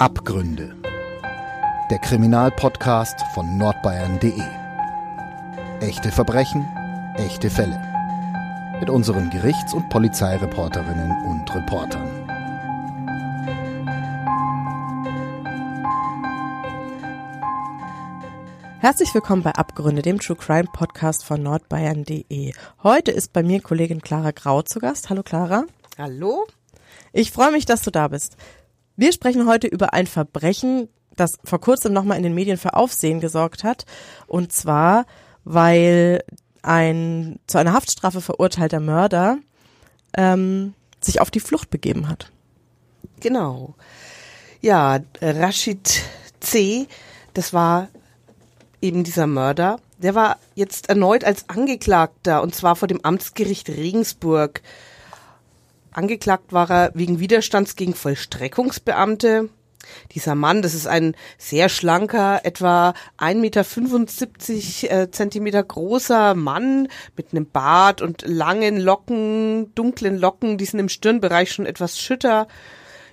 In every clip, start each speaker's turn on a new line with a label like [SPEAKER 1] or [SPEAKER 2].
[SPEAKER 1] Abgründe. Der Kriminalpodcast von nordbayern.de. Echte Verbrechen, echte Fälle. Mit unseren Gerichts- und Polizeireporterinnen und Reportern.
[SPEAKER 2] Herzlich willkommen bei Abgründe, dem True Crime Podcast von nordbayern.de. Heute ist bei mir Kollegin Clara Grau zu Gast. Hallo Clara.
[SPEAKER 3] Hallo.
[SPEAKER 2] Ich freue mich, dass du da bist. Wir sprechen heute über ein Verbrechen, das vor kurzem nochmal in den Medien für Aufsehen gesorgt hat. Und zwar, weil ein zu einer Haftstrafe verurteilter Mörder ähm, sich auf die Flucht begeben hat.
[SPEAKER 3] Genau. Ja, Rashid C., das war eben dieser Mörder, der war jetzt erneut als Angeklagter und zwar vor dem Amtsgericht Regensburg. Angeklagt war er wegen Widerstands gegen Vollstreckungsbeamte. Dieser Mann, das ist ein sehr schlanker, etwa 1,75 Meter äh, Zentimeter großer Mann mit einem Bart und langen Locken, dunklen Locken, die sind im Stirnbereich schon etwas schütter.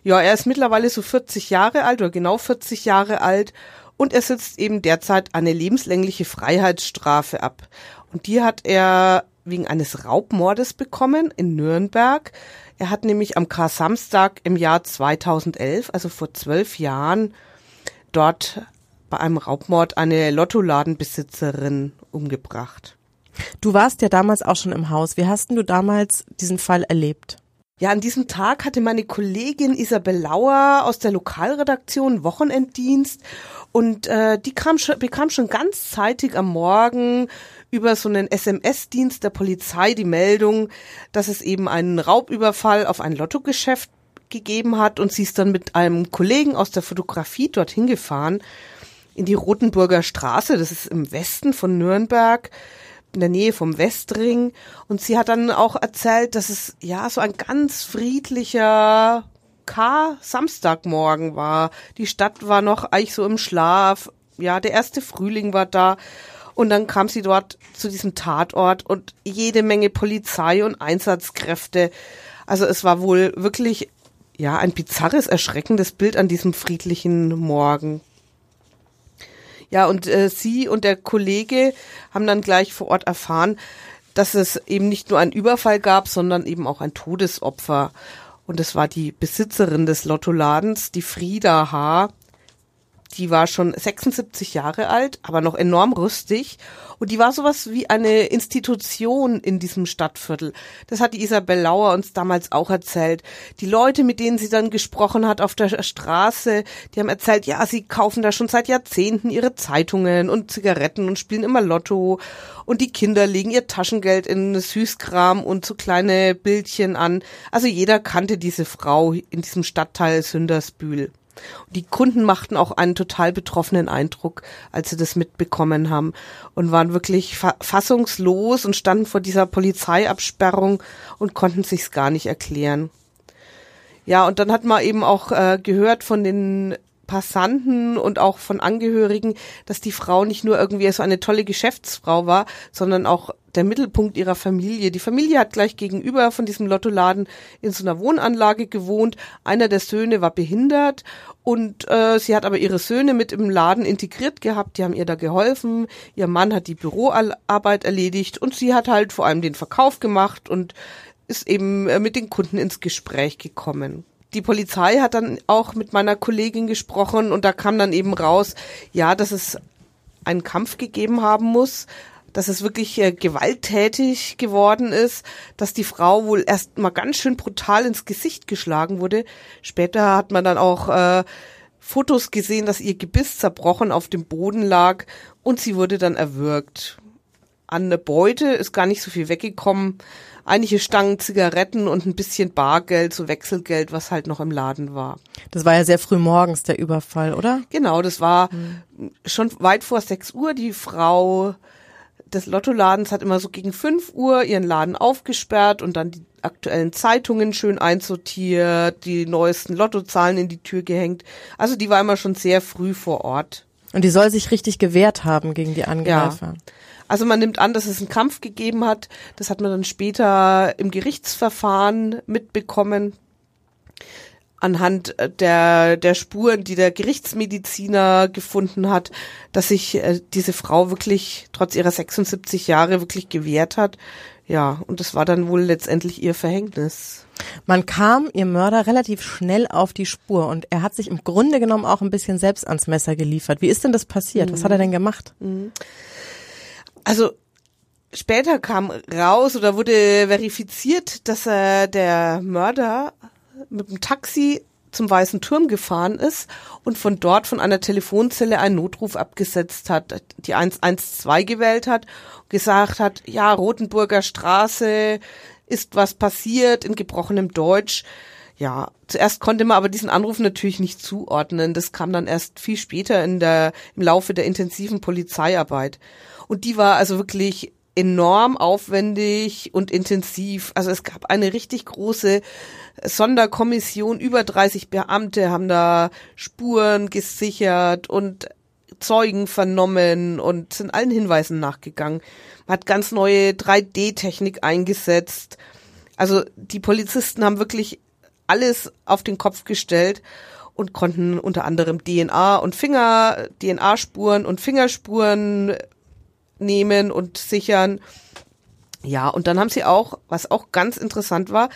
[SPEAKER 3] Ja, er ist mittlerweile so 40 Jahre alt oder genau 40 Jahre alt und er sitzt eben derzeit eine lebenslängliche Freiheitsstrafe ab. Und die hat er wegen eines Raubmordes bekommen in Nürnberg. Er hat nämlich am Kar-Samstag im Jahr 2011, also vor zwölf Jahren, dort bei einem Raubmord eine Lottoladenbesitzerin umgebracht.
[SPEAKER 2] Du warst ja damals auch schon im Haus. Wie hast denn du damals diesen Fall erlebt?
[SPEAKER 3] Ja, an diesem Tag hatte meine Kollegin Isabel Lauer aus der Lokalredaktion Wochenenddienst und äh, die kam schon, bekam schon ganz zeitig am Morgen über so einen SMS-Dienst der Polizei die Meldung, dass es eben einen Raubüberfall auf ein Lottogeschäft gegeben hat und sie ist dann mit einem Kollegen aus der Fotografie dorthin gefahren in die Rotenburger Straße, das ist im Westen von Nürnberg in der Nähe vom Westring. Und sie hat dann auch erzählt, dass es ja so ein ganz friedlicher K Samstagmorgen war. Die Stadt war noch eigentlich so im Schlaf. Ja, der erste Frühling war da. Und dann kam sie dort zu diesem Tatort und jede Menge Polizei und Einsatzkräfte. Also es war wohl wirklich, ja, ein bizarres, erschreckendes Bild an diesem friedlichen Morgen. Ja, und äh, sie und der Kollege haben dann gleich vor Ort erfahren, dass es eben nicht nur einen Überfall gab, sondern eben auch ein Todesopfer. Und es war die Besitzerin des Lottoladens, die Frieda H., die war schon 76 Jahre alt, aber noch enorm rüstig. Und die war sowas wie eine Institution in diesem Stadtviertel. Das hat die Isabel Lauer uns damals auch erzählt. Die Leute, mit denen sie dann gesprochen hat auf der Straße, die haben erzählt, ja, sie kaufen da schon seit Jahrzehnten ihre Zeitungen und Zigaretten und spielen immer Lotto. Und die Kinder legen ihr Taschengeld in Süßkram und so kleine Bildchen an. Also jeder kannte diese Frau in diesem Stadtteil Sündersbühl. Die Kunden machten auch einen total betroffenen Eindruck, als sie das mitbekommen haben und waren wirklich fa fassungslos und standen vor dieser Polizeiabsperrung und konnten sich's gar nicht erklären. Ja, und dann hat man eben auch äh, gehört von den Passanten und auch von Angehörigen, dass die Frau nicht nur irgendwie so eine tolle Geschäftsfrau war, sondern auch der Mittelpunkt ihrer Familie. Die Familie hat gleich gegenüber von diesem Lottoladen in so einer Wohnanlage gewohnt. Einer der Söhne war behindert und äh, sie hat aber ihre Söhne mit im Laden integriert gehabt. Die haben ihr da geholfen. Ihr Mann hat die Büroarbeit erledigt und sie hat halt vor allem den Verkauf gemacht und ist eben äh, mit den Kunden ins Gespräch gekommen die Polizei hat dann auch mit meiner Kollegin gesprochen und da kam dann eben raus, ja, dass es einen Kampf gegeben haben muss, dass es wirklich äh, gewalttätig geworden ist, dass die Frau wohl erst mal ganz schön brutal ins Gesicht geschlagen wurde. Später hat man dann auch äh, Fotos gesehen, dass ihr Gebiss zerbrochen auf dem Boden lag und sie wurde dann erwürgt. An der Beute ist gar nicht so viel weggekommen. Einige Stangen Zigaretten und ein bisschen Bargeld, so Wechselgeld, was halt noch im Laden war.
[SPEAKER 2] Das war ja sehr früh morgens der Überfall, oder?
[SPEAKER 3] Genau, das war mhm. schon weit vor 6 Uhr. Die Frau des Lottoladens hat immer so gegen 5 Uhr ihren Laden aufgesperrt und dann die aktuellen Zeitungen schön einsortiert, die neuesten Lottozahlen in die Tür gehängt. Also die war immer schon sehr früh vor Ort.
[SPEAKER 2] Und die soll sich richtig gewehrt haben gegen die Angreifer.
[SPEAKER 3] Ja. Also man nimmt an, dass es einen Kampf gegeben hat. Das hat man dann später im Gerichtsverfahren mitbekommen. anhand der, der Spuren, die der Gerichtsmediziner gefunden hat, dass sich äh, diese Frau wirklich trotz ihrer 76 Jahre wirklich gewehrt hat. Ja, und das war dann wohl letztendlich ihr Verhängnis.
[SPEAKER 2] Man kam ihr Mörder relativ schnell auf die Spur und er hat sich im Grunde genommen auch ein bisschen selbst ans Messer geliefert. Wie ist denn das passiert? Mhm. Was hat er denn gemacht? Mhm.
[SPEAKER 3] Also später kam raus oder wurde verifiziert, dass er der Mörder mit dem Taxi zum Weißen Turm gefahren ist und von dort von einer Telefonzelle einen Notruf abgesetzt hat, die 112 gewählt hat, gesagt hat, ja, Rotenburger Straße ist was passiert in gebrochenem Deutsch. Ja, zuerst konnte man aber diesen Anruf natürlich nicht zuordnen. Das kam dann erst viel später in der, im Laufe der intensiven Polizeiarbeit. Und die war also wirklich enorm aufwendig und intensiv. Also es gab eine richtig große Sonderkommission, über 30 Beamte haben da Spuren gesichert und Zeugen vernommen und sind allen Hinweisen nachgegangen. Man hat ganz neue 3D-Technik eingesetzt. Also die Polizisten haben wirklich alles auf den Kopf gestellt und konnten unter anderem DNA und Finger, DNA-Spuren und Fingerspuren nehmen und sichern. Ja, und dann haben sie auch, was auch ganz interessant war,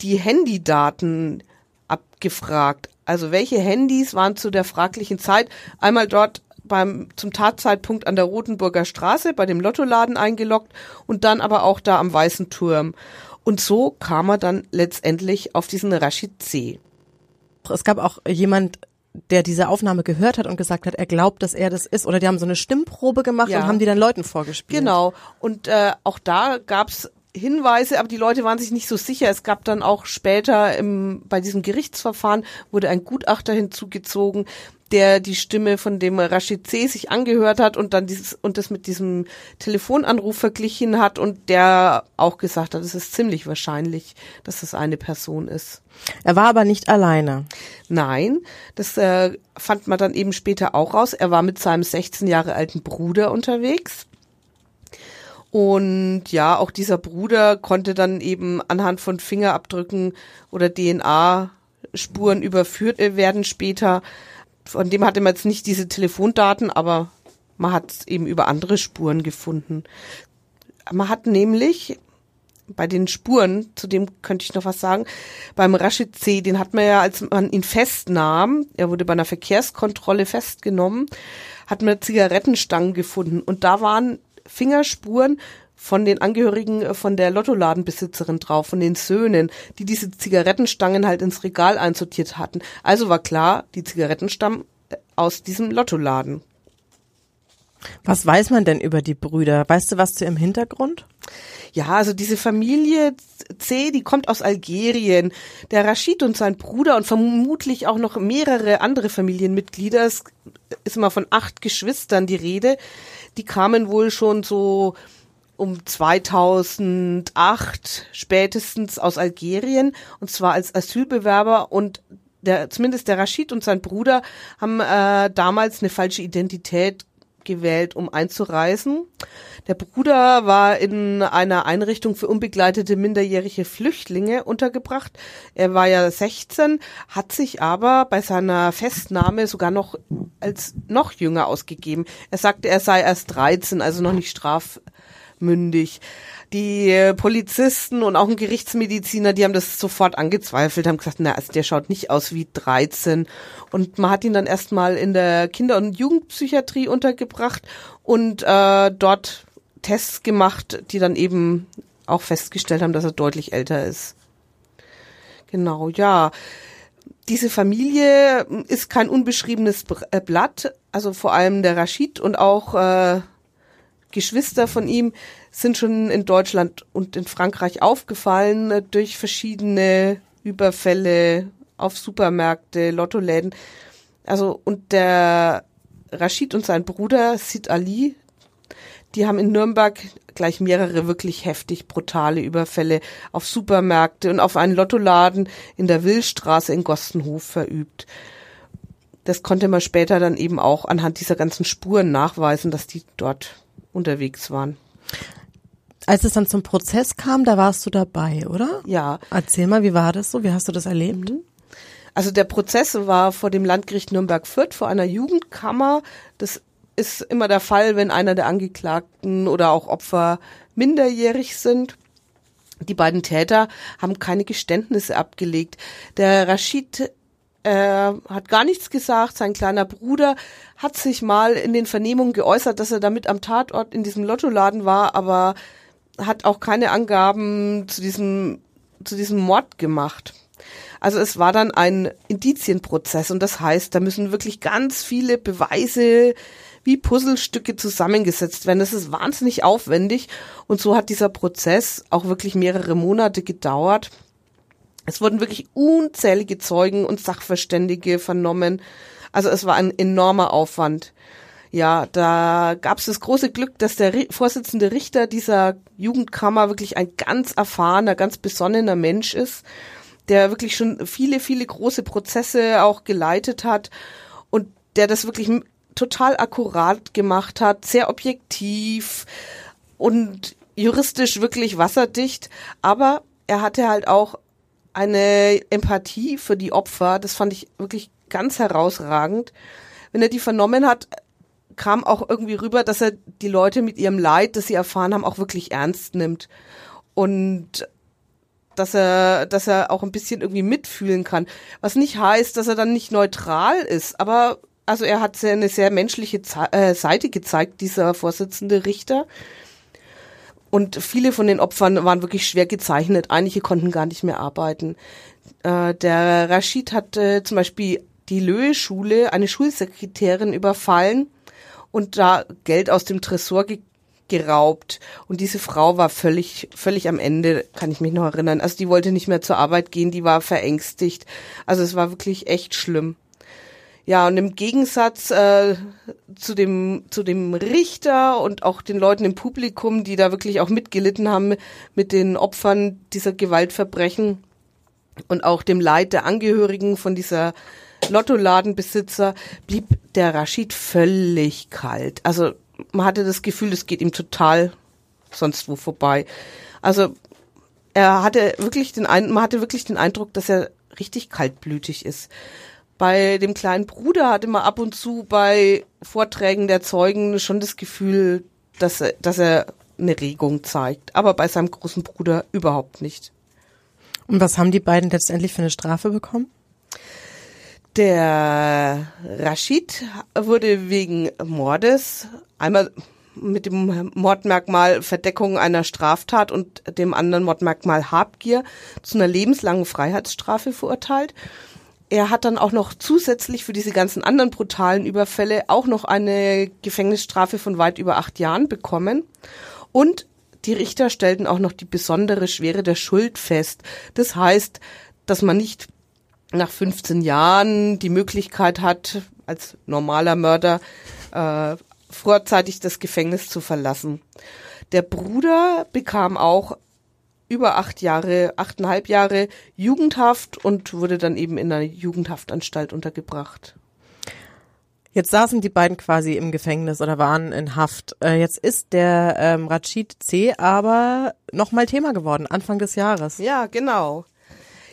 [SPEAKER 3] die Handydaten abgefragt. Also welche Handys waren zu der fraglichen Zeit einmal dort beim zum Tatzeitpunkt an der Rotenburger Straße bei dem Lottoladen eingeloggt und dann aber auch da am Weißen Turm. Und so kam er dann letztendlich auf diesen Rashid C.
[SPEAKER 2] Es gab auch jemand, der diese Aufnahme gehört hat und gesagt hat, er glaubt, dass er das ist. Oder die haben so eine Stimmprobe gemacht ja. und haben die dann Leuten vorgespielt.
[SPEAKER 3] Genau. Und äh, auch da gab's Hinweise, aber die Leute waren sich nicht so sicher. Es gab dann auch später im, bei diesem Gerichtsverfahren wurde ein Gutachter hinzugezogen, der die Stimme von dem Rashid C. sich angehört hat und dann dieses und das mit diesem Telefonanruf verglichen hat und der auch gesagt hat, es ist ziemlich wahrscheinlich, dass das eine Person ist.
[SPEAKER 2] Er war aber nicht alleine.
[SPEAKER 3] Nein, das äh, fand man dann eben später auch raus. Er war mit seinem 16 Jahre alten Bruder unterwegs. Und ja, auch dieser Bruder konnte dann eben anhand von Fingerabdrücken oder DNA-Spuren überführt werden später von dem hatte man jetzt nicht diese Telefondaten, aber man hat es eben über andere Spuren gefunden. Man hat nämlich bei den Spuren, zu dem könnte ich noch was sagen, beim Rashid C., den hat man ja, als man ihn festnahm, er wurde bei einer Verkehrskontrolle festgenommen, hat man Zigarettenstangen gefunden und da waren Fingerspuren von den Angehörigen äh, von der Lottoladenbesitzerin drauf, von den Söhnen, die diese Zigarettenstangen halt ins Regal einsortiert hatten. Also war klar, die Zigaretten stammen äh, aus diesem Lottoladen.
[SPEAKER 2] Was weiß man denn über die Brüder? Weißt du was zu ihrem Hintergrund?
[SPEAKER 3] Ja, also diese Familie C, die kommt aus Algerien. Der Rashid und sein Bruder und vermutlich auch noch mehrere andere Familienmitglieder, es ist immer von acht Geschwistern die Rede, die kamen wohl schon so um 2008 spätestens aus Algerien und zwar als Asylbewerber. Und der, zumindest der Rashid und sein Bruder haben äh, damals eine falsche Identität gewählt, um einzureisen. Der Bruder war in einer Einrichtung für unbegleitete minderjährige Flüchtlinge untergebracht. Er war ja 16, hat sich aber bei seiner Festnahme sogar noch als noch jünger ausgegeben. Er sagte, er sei erst 13, also noch nicht straf mündig. Die Polizisten und auch ein Gerichtsmediziner, die haben das sofort angezweifelt, haben gesagt, na, also der schaut nicht aus wie 13. Und man hat ihn dann erstmal in der Kinder- und Jugendpsychiatrie untergebracht und äh, dort Tests gemacht, die dann eben auch festgestellt haben, dass er deutlich älter ist. Genau, ja. Diese Familie ist kein unbeschriebenes äh, Blatt, also vor allem der Rashid und auch äh, Geschwister von ihm sind schon in Deutschland und in Frankreich aufgefallen äh, durch verschiedene Überfälle auf Supermärkte, Lottoläden. Also und der Rashid und sein Bruder Sid Ali, die haben in Nürnberg gleich mehrere wirklich heftig brutale Überfälle auf Supermärkte und auf einen Lottoladen in der Willstraße in Gostenhof verübt. Das konnte man später dann eben auch anhand dieser ganzen Spuren nachweisen, dass die dort unterwegs waren.
[SPEAKER 2] Als es dann zum Prozess kam, da warst du dabei, oder?
[SPEAKER 3] Ja.
[SPEAKER 2] Erzähl mal, wie war das so? Wie hast du das erlebt? Mhm.
[SPEAKER 3] Also der Prozess war vor dem Landgericht Nürnberg-Fürth vor einer Jugendkammer. Das ist immer der Fall, wenn einer der Angeklagten oder auch Opfer minderjährig sind. Die beiden Täter haben keine Geständnisse abgelegt. Der Rashid äh, hat gar nichts gesagt. Sein kleiner Bruder hat sich mal in den Vernehmungen geäußert, dass er damit am Tatort in diesem Lottoladen war, aber hat auch keine Angaben zu diesem, zu diesem Mord gemacht. Also es war dann ein Indizienprozess und das heißt, da müssen wirklich ganz viele Beweise wie Puzzlestücke zusammengesetzt werden. Das ist wahnsinnig aufwendig und so hat dieser Prozess auch wirklich mehrere Monate gedauert. Es wurden wirklich unzählige Zeugen und Sachverständige vernommen. Also es war ein enormer Aufwand. Ja, da gab es das große Glück, dass der Vorsitzende Richter dieser Jugendkammer wirklich ein ganz erfahrener, ganz besonnener Mensch ist der wirklich schon viele, viele große Prozesse auch geleitet hat und der das wirklich total akkurat gemacht hat, sehr objektiv und juristisch wirklich wasserdicht, aber er hatte halt auch eine Empathie für die Opfer, das fand ich wirklich ganz herausragend. Wenn er die vernommen hat, kam auch irgendwie rüber, dass er die Leute mit ihrem Leid, das sie erfahren haben, auch wirklich ernst nimmt. Und dass er, dass er auch ein bisschen irgendwie mitfühlen kann. Was nicht heißt, dass er dann nicht neutral ist, aber also er hat eine sehr menschliche äh, Seite gezeigt, dieser Vorsitzende Richter. Und viele von den Opfern waren wirklich schwer gezeichnet. Einige konnten gar nicht mehr arbeiten. Äh, der Rashid hat äh, zum Beispiel die Löhe-Schule, eine Schulsekretärin überfallen und da Geld aus dem Tresor ge geraubt. Und diese Frau war völlig, völlig am Ende, kann ich mich noch erinnern. Also die wollte nicht mehr zur Arbeit gehen, die war verängstigt. Also es war wirklich echt schlimm. Ja, und im Gegensatz äh, zu dem zu dem Richter und auch den Leuten im Publikum, die da wirklich auch mitgelitten haben mit den Opfern dieser Gewaltverbrechen und auch dem Leid der Angehörigen von dieser Lottoladenbesitzer, blieb der Rashid völlig kalt. Also man hatte das Gefühl, es geht ihm total sonst wo vorbei. Also er hatte wirklich den man hatte wirklich den Eindruck, dass er richtig kaltblütig ist. Bei dem kleinen Bruder hatte man ab und zu bei Vorträgen der Zeugen schon das Gefühl, dass er, dass er eine Regung zeigt, aber bei seinem großen Bruder überhaupt nicht.
[SPEAKER 2] Und was haben die beiden letztendlich für eine Strafe bekommen?
[SPEAKER 3] Der Rashid wurde wegen Mordes einmal mit dem Mordmerkmal Verdeckung einer Straftat und dem anderen Mordmerkmal Habgier zu einer lebenslangen Freiheitsstrafe verurteilt. Er hat dann auch noch zusätzlich für diese ganzen anderen brutalen Überfälle auch noch eine Gefängnisstrafe von weit über acht Jahren bekommen. Und die Richter stellten auch noch die besondere Schwere der Schuld fest. Das heißt, dass man nicht nach 15 Jahren die Möglichkeit hat, als normaler Mörder äh, vorzeitig das Gefängnis zu verlassen. Der Bruder bekam auch über acht Jahre, achteinhalb Jahre Jugendhaft und wurde dann eben in einer Jugendhaftanstalt untergebracht.
[SPEAKER 2] Jetzt saßen die beiden quasi im Gefängnis oder waren in Haft. Äh, jetzt ist der ähm, Rachid C. aber nochmal Thema geworden, Anfang des Jahres.
[SPEAKER 3] Ja, genau.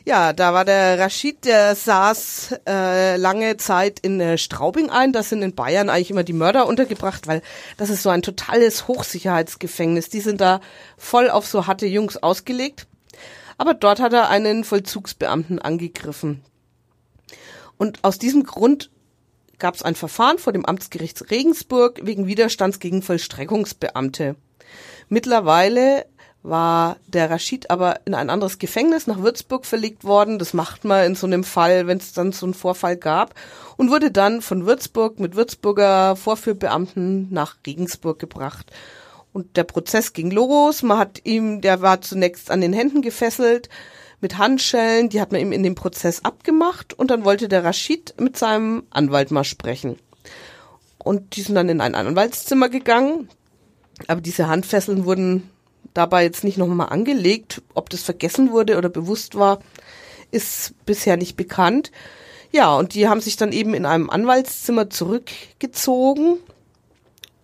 [SPEAKER 3] Ja, da war der Rashid, der saß äh, lange Zeit in äh, Straubing ein. Das sind in Bayern eigentlich immer die Mörder untergebracht, weil das ist so ein totales Hochsicherheitsgefängnis. Die sind da voll auf so harte Jungs ausgelegt. Aber dort hat er einen Vollzugsbeamten angegriffen. Und aus diesem Grund gab es ein Verfahren vor dem Amtsgericht Regensburg wegen Widerstands gegen Vollstreckungsbeamte. Mittlerweile war der Rashid aber in ein anderes Gefängnis nach Würzburg verlegt worden. Das macht man in so einem Fall, wenn es dann so einen Vorfall gab. Und wurde dann von Würzburg mit Würzburger Vorführbeamten nach Regensburg gebracht. Und der Prozess ging los. Man hat ihm, der war zunächst an den Händen gefesselt mit Handschellen. Die hat man ihm in dem Prozess abgemacht. Und dann wollte der Rashid mit seinem Anwalt mal sprechen. Und die sind dann in ein Anwaltszimmer gegangen. Aber diese Handfesseln wurden dabei jetzt nicht nochmal angelegt. Ob das vergessen wurde oder bewusst war, ist bisher nicht bekannt. Ja, und die haben sich dann eben in einem Anwaltszimmer zurückgezogen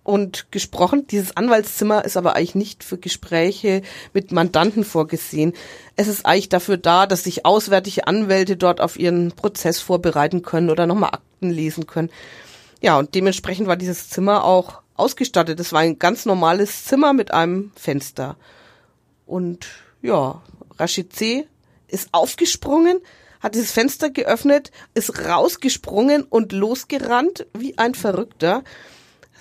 [SPEAKER 3] und gesprochen. Dieses Anwaltszimmer ist aber eigentlich nicht für Gespräche mit Mandanten vorgesehen. Es ist eigentlich dafür da, dass sich auswärtige Anwälte dort auf ihren Prozess vorbereiten können oder nochmal Akten lesen können. Ja, und dementsprechend war dieses Zimmer auch ausgestattet. Es war ein ganz normales Zimmer mit einem Fenster. Und ja, Rashid C. ist aufgesprungen, hat dieses Fenster geöffnet, ist rausgesprungen und losgerannt wie ein Verrückter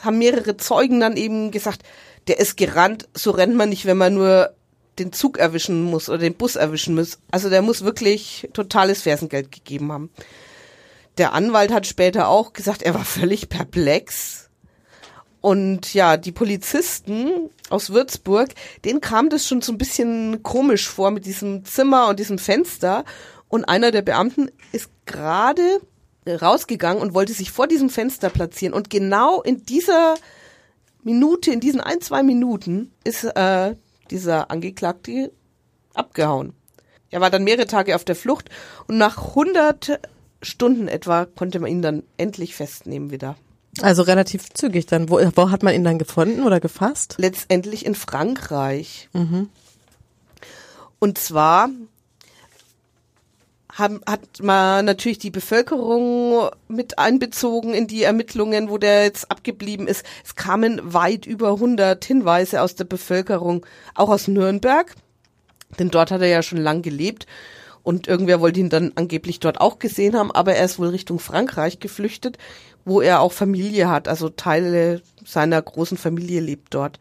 [SPEAKER 3] haben mehrere Zeugen dann eben gesagt, der ist gerannt, so rennt man nicht, wenn man nur den Zug erwischen muss oder den Bus erwischen muss. Also der muss wirklich totales Fersengeld gegeben haben. Der Anwalt hat später auch gesagt, er war völlig perplex. Und ja, die Polizisten aus Würzburg, denen kam das schon so ein bisschen komisch vor mit diesem Zimmer und diesem Fenster. Und einer der Beamten ist gerade rausgegangen und wollte sich vor diesem Fenster platzieren. Und genau in dieser Minute, in diesen ein, zwei Minuten ist äh, dieser Angeklagte abgehauen. Er war dann mehrere Tage auf der Flucht und nach 100 Stunden etwa konnte man ihn dann endlich festnehmen wieder.
[SPEAKER 2] Also relativ zügig dann. Wo, wo hat man ihn dann gefunden oder gefasst?
[SPEAKER 3] Letztendlich in Frankreich. Mhm. Und zwar haben, hat man natürlich die Bevölkerung mit einbezogen in die Ermittlungen, wo der jetzt abgeblieben ist. Es kamen weit über 100 Hinweise aus der Bevölkerung, auch aus Nürnberg, denn dort hat er ja schon lang gelebt und irgendwer wollte ihn dann angeblich dort auch gesehen haben, aber er ist wohl Richtung Frankreich geflüchtet, wo er auch Familie hat, also Teile seiner großen Familie lebt dort.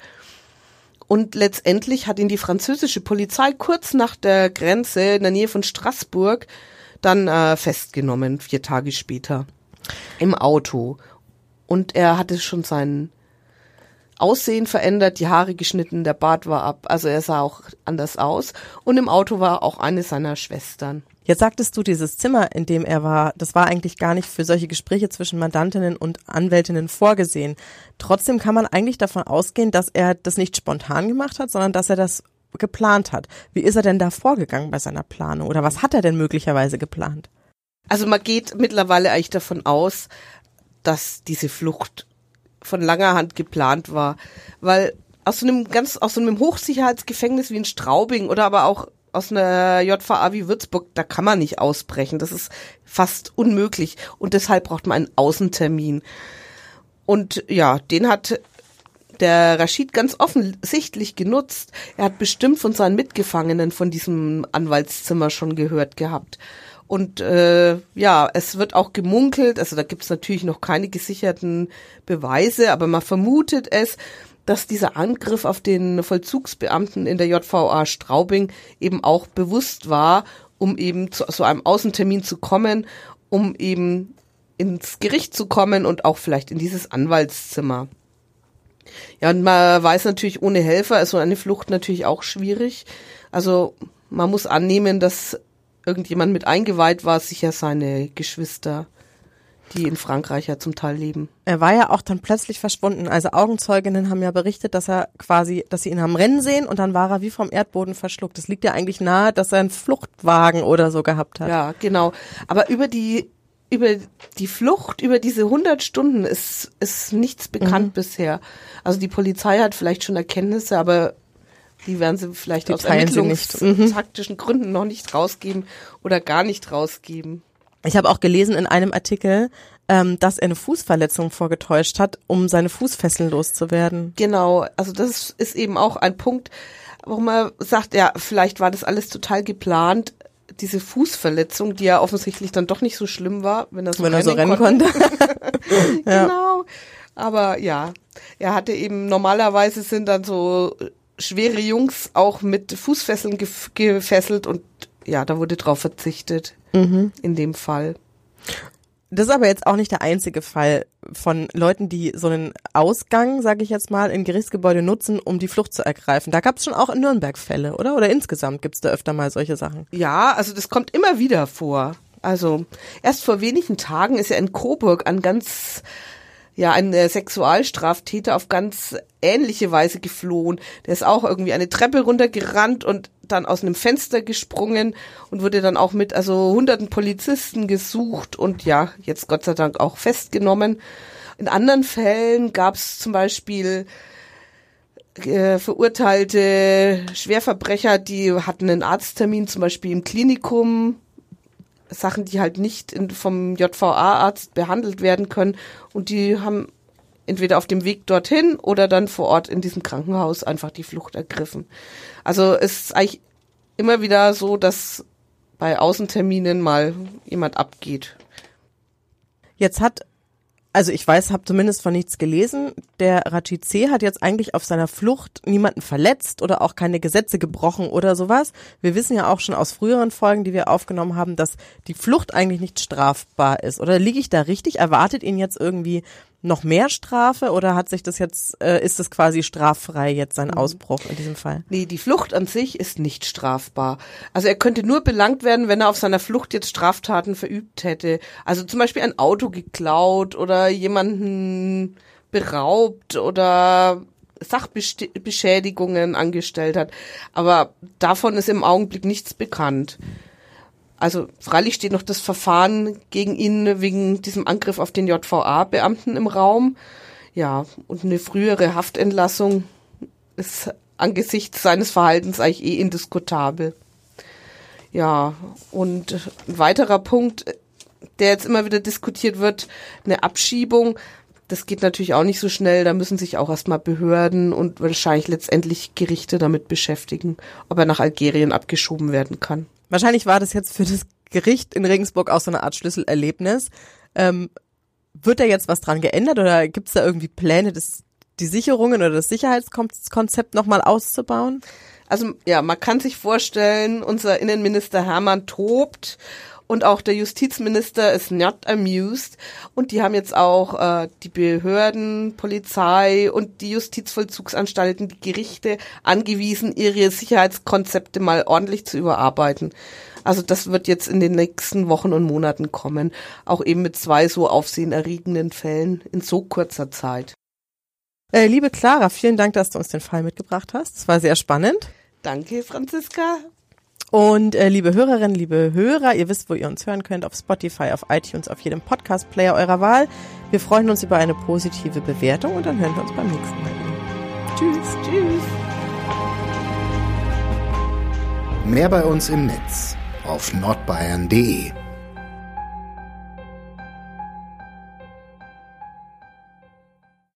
[SPEAKER 3] Und letztendlich hat ihn die französische Polizei kurz nach der Grenze in der Nähe von Straßburg dann äh, festgenommen, vier Tage später, im Auto. Und er hatte schon sein Aussehen verändert, die Haare geschnitten, der Bart war ab, also er sah auch anders aus. Und im Auto war auch eine seiner Schwestern.
[SPEAKER 2] Jetzt sagtest du, dieses Zimmer, in dem er war, das war eigentlich gar nicht für solche Gespräche zwischen Mandantinnen und Anwältinnen vorgesehen. Trotzdem kann man eigentlich davon ausgehen, dass er das nicht spontan gemacht hat, sondern dass er das geplant hat. Wie ist er denn da vorgegangen bei seiner Planung oder was hat er denn möglicherweise geplant?
[SPEAKER 3] Also man geht mittlerweile eigentlich davon aus, dass diese Flucht von langer Hand geplant war, weil aus so einem ganz aus so einem Hochsicherheitsgefängnis wie in Straubing oder aber auch aus einer JVA wie Würzburg, da kann man nicht ausbrechen. Das ist fast unmöglich. Und deshalb braucht man einen Außentermin. Und ja, den hat der Rashid ganz offensichtlich genutzt. Er hat bestimmt von seinen Mitgefangenen von diesem Anwaltszimmer schon gehört gehabt. Und äh, ja, es wird auch gemunkelt, also da gibt es natürlich noch keine gesicherten Beweise, aber man vermutet es, dass dieser Angriff auf den Vollzugsbeamten in der JVA Straubing eben auch bewusst war, um eben zu so einem Außentermin zu kommen, um eben ins Gericht zu kommen und auch vielleicht in dieses Anwaltszimmer. Ja, und man weiß natürlich, ohne Helfer ist so eine Flucht natürlich auch schwierig. Also man muss annehmen, dass irgendjemand mit eingeweiht war, sicher seine Geschwister die in Frankreich ja zum Teil leben.
[SPEAKER 2] Er war ja auch dann plötzlich verschwunden. Also Augenzeuginnen haben ja berichtet, dass er quasi, dass sie ihn haben rennen sehen und dann war er wie vom Erdboden verschluckt. Das liegt ja eigentlich nahe, dass er einen Fluchtwagen oder so gehabt hat.
[SPEAKER 3] Ja, genau. Aber über die über die Flucht, über diese 100 Stunden ist, ist nichts bekannt mhm. bisher. Also die Polizei hat vielleicht schon Erkenntnisse, aber die werden sie vielleicht die aus ermittlungstaktischen mhm. Gründen noch nicht rausgeben oder gar nicht rausgeben.
[SPEAKER 2] Ich habe auch gelesen in einem Artikel, ähm, dass er eine Fußverletzung vorgetäuscht hat, um seine Fußfesseln loszuwerden.
[SPEAKER 3] Genau, also das ist eben auch ein Punkt, warum er sagt, ja, vielleicht war das alles total geplant. Diese Fußverletzung, die ja offensichtlich dann doch nicht so schlimm war, wenn er so, wenn rennen, er so rennen konnte. konnte. genau. Aber ja, er hatte eben normalerweise sind dann so schwere Jungs auch mit Fußfesseln gefesselt und ja, da wurde drauf verzichtet mhm. in dem Fall.
[SPEAKER 2] Das ist aber jetzt auch nicht der einzige Fall von Leuten, die so einen Ausgang, sage ich jetzt mal, in Gerichtsgebäude nutzen, um die Flucht zu ergreifen. Da gab es schon auch in Nürnberg Fälle, oder? Oder insgesamt gibt es da öfter mal solche Sachen?
[SPEAKER 3] Ja, also das kommt immer wieder vor. Also erst vor wenigen Tagen ist ja in Coburg ein ganz ja ein äh, Sexualstraftäter auf ganz ähnliche Weise geflohen. Der ist auch irgendwie eine Treppe runtergerannt und dann aus einem Fenster gesprungen und wurde dann auch mit also hunderten Polizisten gesucht und ja, jetzt Gott sei Dank auch festgenommen. In anderen Fällen gab es zum Beispiel äh, verurteilte Schwerverbrecher, die hatten einen Arzttermin, zum Beispiel im Klinikum, Sachen, die halt nicht in, vom JVA-Arzt behandelt werden können und die haben entweder auf dem Weg dorthin oder dann vor Ort in diesem Krankenhaus einfach die Flucht ergriffen. Also es ist eigentlich immer wieder so, dass bei Außenterminen mal jemand abgeht.
[SPEAKER 2] Jetzt hat, also ich weiß, habe zumindest von nichts gelesen, der Rachid C. hat jetzt eigentlich auf seiner Flucht niemanden verletzt oder auch keine Gesetze gebrochen oder sowas. Wir wissen ja auch schon aus früheren Folgen, die wir aufgenommen haben, dass die Flucht eigentlich nicht strafbar ist. Oder liege ich da richtig? Erwartet ihn jetzt irgendwie noch mehr Strafe oder hat sich das jetzt, äh, ist es quasi straffrei jetzt sein mhm. Ausbruch in diesem Fall?
[SPEAKER 3] Nee, die Flucht an sich ist nicht strafbar. Also er könnte nur belangt werden, wenn er auf seiner Flucht jetzt Straftaten verübt hätte. Also zum Beispiel ein Auto geklaut oder jemanden beraubt oder Sachbeschädigungen angestellt hat. Aber davon ist im Augenblick nichts bekannt. Also freilich steht noch das Verfahren gegen ihn wegen diesem Angriff auf den JVA-Beamten im Raum. Ja, und eine frühere Haftentlassung ist angesichts seines Verhaltens eigentlich eh indiskutabel. Ja, und ein weiterer Punkt, der jetzt immer wieder diskutiert wird, eine Abschiebung. Das geht natürlich auch nicht so schnell. Da müssen sich auch erstmal Behörden und wahrscheinlich letztendlich Gerichte damit beschäftigen, ob er nach Algerien abgeschoben werden kann.
[SPEAKER 2] Wahrscheinlich war das jetzt für das Gericht in Regensburg auch so eine Art Schlüsselerlebnis. Ähm, wird da jetzt was dran geändert oder gibt es da irgendwie Pläne, das, die Sicherungen oder das Sicherheitskonzept nochmal auszubauen?
[SPEAKER 3] Also ja, man kann sich vorstellen, unser Innenminister Hermann tobt und auch der Justizminister ist not amused und die haben jetzt auch äh, die Behörden, Polizei und die Justizvollzugsanstalten, die Gerichte angewiesen, ihre Sicherheitskonzepte mal ordentlich zu überarbeiten. Also das wird jetzt in den nächsten Wochen und Monaten kommen, auch eben mit zwei so aufsehenerregenden Fällen in so kurzer Zeit.
[SPEAKER 2] Äh, liebe Clara, vielen Dank, dass du uns den Fall mitgebracht hast. Es war sehr spannend.
[SPEAKER 3] Danke, Franziska.
[SPEAKER 2] Und äh, liebe Hörerinnen, liebe Hörer, ihr wisst, wo ihr uns hören könnt, auf Spotify, auf iTunes, auf jedem Podcast-Player eurer Wahl. Wir freuen uns über eine positive Bewertung und dann hören wir uns beim nächsten Mal. Tschüss, tschüss.
[SPEAKER 1] Mehr bei uns im Netz auf nordbayern.de